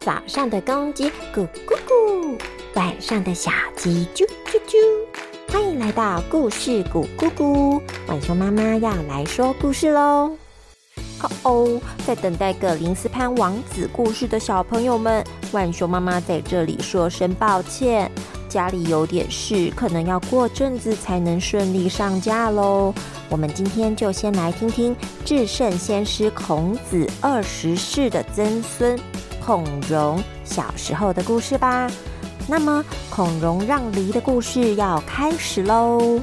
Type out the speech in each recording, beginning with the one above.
早上的公鸡咕咕咕，晚上的小鸡啾啾啾。欢迎来到故事咕咕咕，浣熊妈妈要来说故事喽。哦哦，在等待葛林斯潘王子故事的小朋友们，浣熊妈妈在这里说声抱歉，家里有点事，可能要过阵子才能顺利上架喽。我们今天就先来听听至圣先师孔子二十世的曾孙。孔融小时候的故事吧。那么，孔融让梨的故事要开始喽。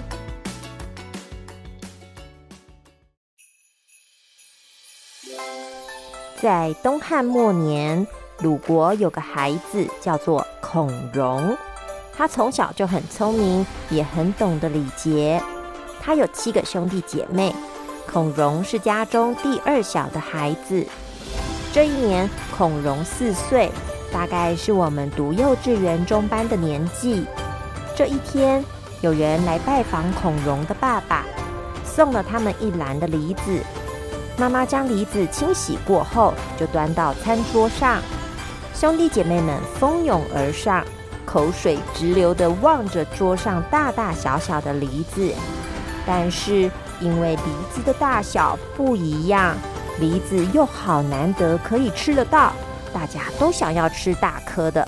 在东汉末年，鲁国有个孩子叫做孔融，他从小就很聪明，也很懂得礼节。他有七个兄弟姐妹，孔融是家中第二小的孩子。这一年，孔融四岁，大概是我们读幼稚园中班的年纪。这一天，有人来拜访孔融的爸爸，送了他们一篮的梨子。妈妈将梨子清洗过后，就端到餐桌上。兄弟姐妹们蜂拥而上，口水直流的望着桌上大大小小的梨子。但是因为梨子的大小不一样。梨子又好难得可以吃得到，大家都想要吃大颗的。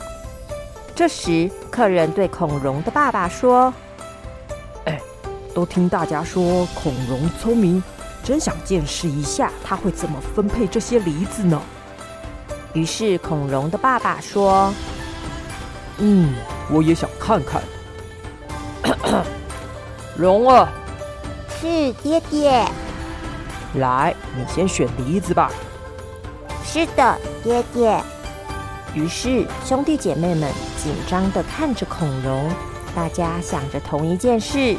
这时，客人对孔融的爸爸说：“哎，都听大家说孔融聪明，真想见识一下他会怎么分配这些梨子呢。”于是，孔融的爸爸说：“嗯，我也想看看。融儿，是爹爹。”来，你先选梨子吧。是的，爹爹。于是兄弟姐妹们紧张的看着孔融，大家想着同一件事。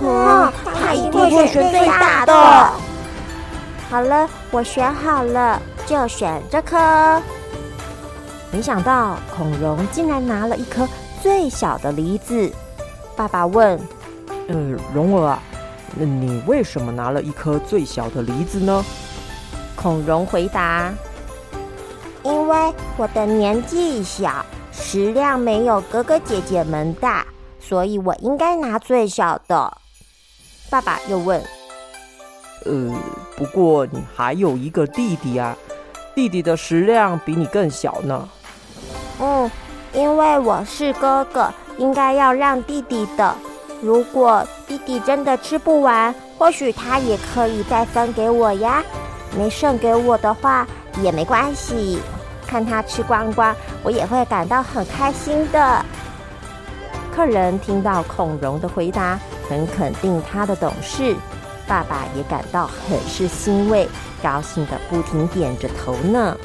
哇，他一定会选最大的。好了，我选好了，就选这颗。没想到孔融竟然拿了一颗最小的梨子。爸爸问：“呃，蓉儿啊。”那你为什么拿了一颗最小的梨子呢？孔融回答：“因为我的年纪小，食量没有哥哥姐姐们大，所以我应该拿最小的。”爸爸又问：“呃，不过你还有一个弟弟啊，弟弟的食量比你更小呢。”“嗯，因为我是哥哥，应该要让弟弟的。”如果弟弟真的吃不完，或许他也可以再分给我呀。没剩给我的话也没关系，看他吃光光，我也会感到很开心的。客人听到孔融的回答，很肯定他的懂事，爸爸也感到很是欣慰，高兴的不停点着头呢。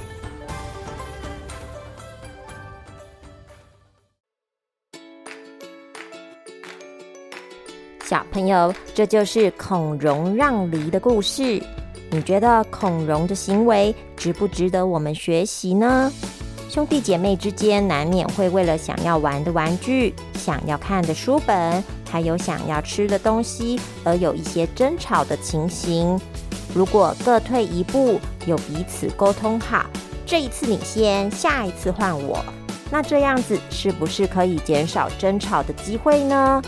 小朋友，这就是孔融让梨的故事。你觉得孔融的行为值不值得我们学习呢？兄弟姐妹之间难免会为了想要玩的玩具、想要看的书本，还有想要吃的东西，而有一些争吵的情形。如果各退一步，有彼此沟通好，这一次你先，下一次换我，那这样子是不是可以减少争吵的机会呢？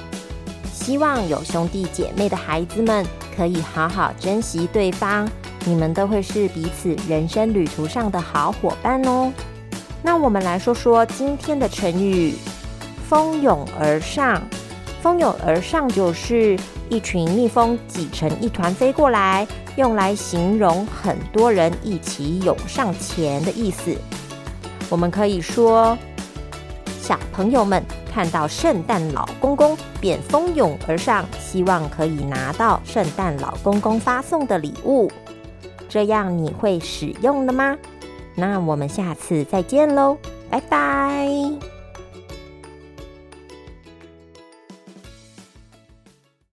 希望有兄弟姐妹的孩子们可以好好珍惜对方，你们都会是彼此人生旅途上的好伙伴哦。那我们来说说今天的成语“蜂拥而上”。蜂拥而上就是一群蜜蜂挤成一团飞过来，用来形容很多人一起涌上前的意思。我们可以说，小朋友们。看到圣诞老公公便蜂拥而上，希望可以拿到圣诞老公公发送的礼物。这样你会使用了吗？那我们下次再见喽，拜拜。